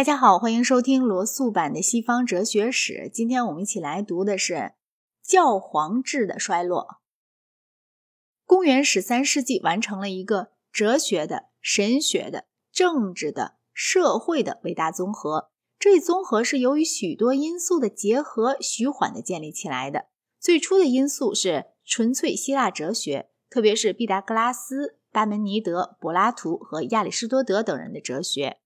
大家好，欢迎收听罗素版的西方哲学史。今天我们一起来读的是教皇制的衰落。公元十三世纪完成了一个哲学的、神学的、政治的、社会的伟大综合。这一综合是由于许多因素的结合，徐缓的建立起来的。最初的因素是纯粹希腊哲学，特别是毕达哥拉斯、巴门尼德、柏拉图和亚里士多德等人的哲学。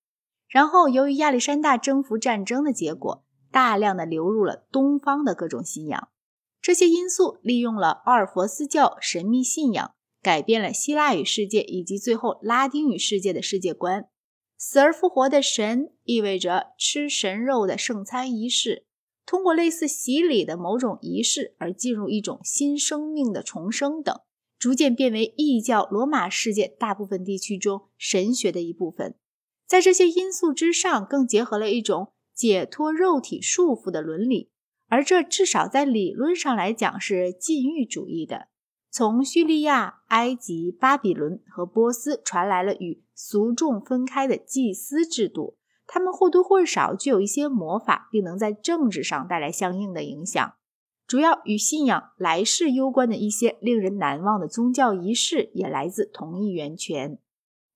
然后，由于亚历山大征服战争的结果，大量的流入了东方的各种信仰。这些因素利用了奥尔弗斯教神秘信仰，改变了希腊语世界以及最后拉丁语世界的世界观。死而复活的神意味着吃神肉的圣餐仪式，通过类似洗礼的某种仪式而进入一种新生命的重生等，逐渐变为异教罗马世界大部分地区中神学的一部分。在这些因素之上，更结合了一种解脱肉体束缚的伦理，而这至少在理论上来讲是禁欲主义的。从叙利亚、埃及、巴比伦和波斯传来了与俗众分开的祭司制度，他们或多或少具有一些魔法，并能在政治上带来相应的影响。主要与信仰来世攸关的一些令人难忘的宗教仪式，也来自同一源泉。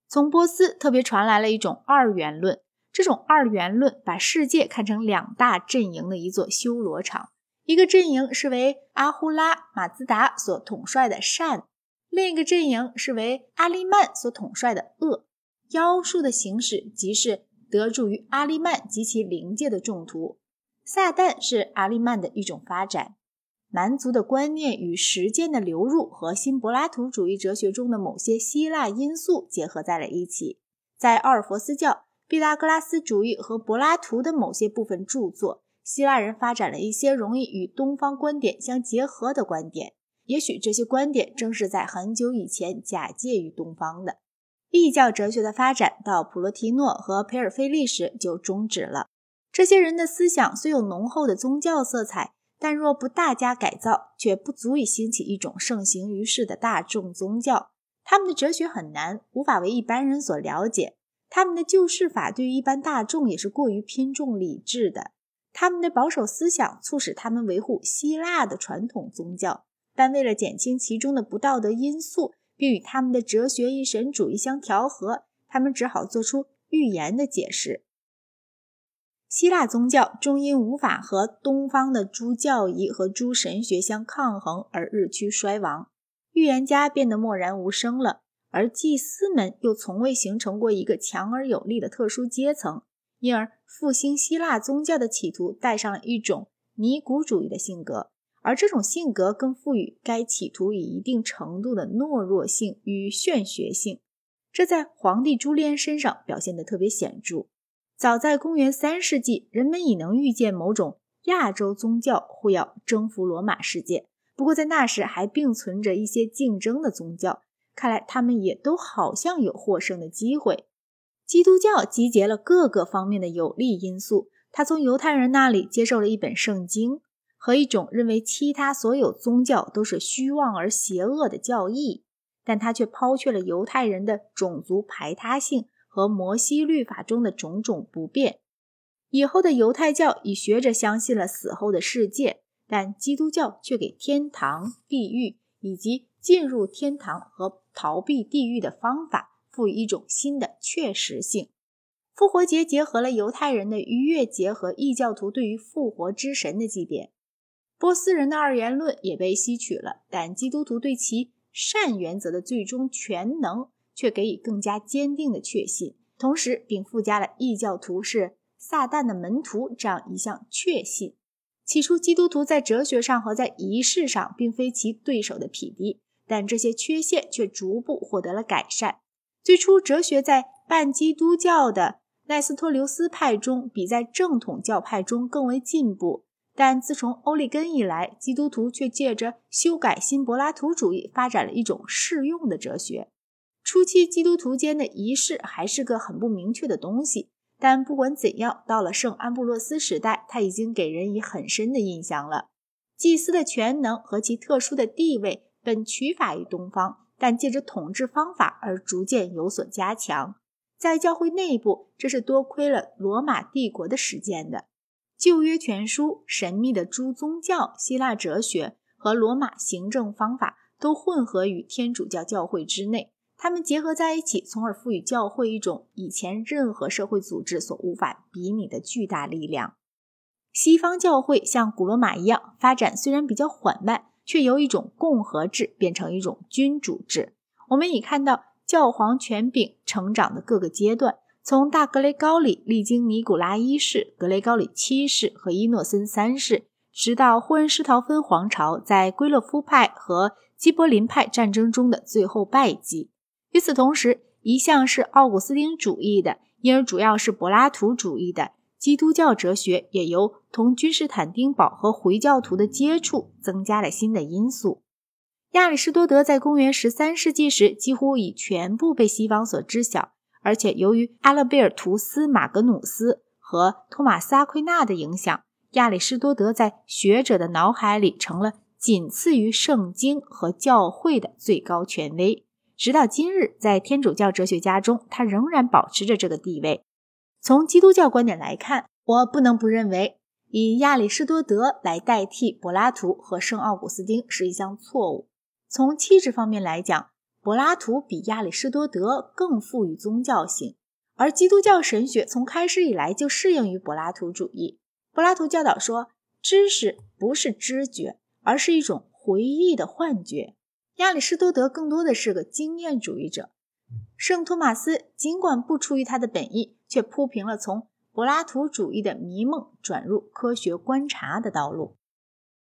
从波斯特别传来了一种二元论，这种二元论把世界看成两大阵营的一座修罗场，一个阵营是为阿呼拉马兹达所统帅的善，另一个阵营是为阿利曼所统帅的恶。妖术的行使即是得助于阿利曼及其灵界的众徒，撒旦是阿利曼的一种发展。蛮族的观念与实践的流入和新柏拉图主义哲学中的某些希腊因素结合在了一起。在奥尔弗斯教、毕达哥拉斯主义和柏拉图的某些部分著作，希腊人发展了一些容易与东方观点相结合的观点。也许这些观点正是在很久以前假借于东方的。异教哲学的发展到普罗提诺和培尔菲利时就终止了。这些人的思想虽有浓厚的宗教色彩。但若不大加改造，却不足以兴起一种盛行于世的大众宗教。他们的哲学很难，无法为一般人所了解。他们的救世法对于一般大众也是过于偏重理智的。他们的保守思想促使他们维护希腊的传统宗教，但为了减轻其中的不道德因素，并与他们的哲学一神主义相调和，他们只好做出预言的解释。希腊宗教终因无法和东方的诸教义和诸神学相抗衡而日趋衰亡，预言家变得默然无声了，而祭司们又从未形成过一个强而有力的特殊阶层，因而复兴希腊宗教的企图带上了一种尼古主义的性格，而这种性格更赋予该企图以一定程度的懦弱性与玄学性，这在皇帝朱利安身上表现得特别显著。早在公元三世纪，人们已能预见某种亚洲宗教会要征服罗马世界。不过，在那时还并存着一些竞争的宗教，看来他们也都好像有获胜的机会。基督教集结了各个方面的有利因素，他从犹太人那里接受了一本圣经和一种认为其他所有宗教都是虚妄而邪恶的教义，但他却抛却了犹太人的种族排他性。和摩西律法中的种种不便，以后的犹太教已学着相信了死后的世界，但基督教却给天堂、地狱以及进入天堂和逃避地狱的方法赋予一种新的确实性。复活节结合了犹太人的逾越节和异教徒对于复活之神的祭奠，波斯人的二元论也被吸取了，但基督徒对其善原则的最终全能。却给予更加坚定的确信，同时并附加了异教徒是撒旦的门徒这样一项确信。起初，基督徒在哲学上和在仪式上并非其对手的匹敌，但这些缺陷却逐步获得了改善。最初，哲学在半基督教的奈斯托留斯派中比在正统教派中更为进步，但自从欧利根以来，基督徒却借着修改新柏拉图主义，发展了一种适用的哲学。初期基督徒间的仪式还是个很不明确的东西，但不管怎样，到了圣安布洛斯时代，他已经给人以很深的印象了。祭司的全能和其特殊的地位本取法于东方，但借着统治方法而逐渐有所加强。在教会内部，这是多亏了罗马帝国的实践的。旧约全书、神秘的诸宗教、希腊哲学和罗马行政方法都混合于天主教教会之内，它们结合在一起，从而赋予教会一种以前任何社会组织所无法比拟的巨大力量。西方教会像古罗马一样发展，虽然比较缓慢，却由一种共和制变成一种君主制。我们已看到教皇权柄成长的各个阶段。从大格雷高里历经尼古拉一世、格雷高里七世和伊诺森三世，直到霍恩施陶芬皇朝在归勒夫派和基柏林派战争中的最后败绩。与此同时，一向是奥古斯丁主义的，因而主要是柏拉图主义的基督教哲学，也由同君士坦丁堡和回教徒的接触增加了新的因素。亚里士多德在公元十三世纪时几乎已全部被西方所知晓。而且，由于阿勒贝尔图斯·马格努斯和托马斯·阿奎那的影响，亚里士多德在学者的脑海里成了仅次于圣经和教会的最高权威。直到今日，在天主教哲学家中，他仍然保持着这个地位。从基督教观点来看，我不能不认为以亚里士多德来代替柏拉图和圣奥古斯丁是一项错误。从气质方面来讲，柏拉图比亚里士多德更富于宗教性，而基督教神学从开始以来就适应于柏拉图主义。柏拉图教导说，知识不是知觉，而是一种回忆的幻觉。亚里士多德更多的是个经验主义者。圣托马斯尽管不出于他的本意，却铺平了从柏拉图主义的迷梦转入科学观察的道路。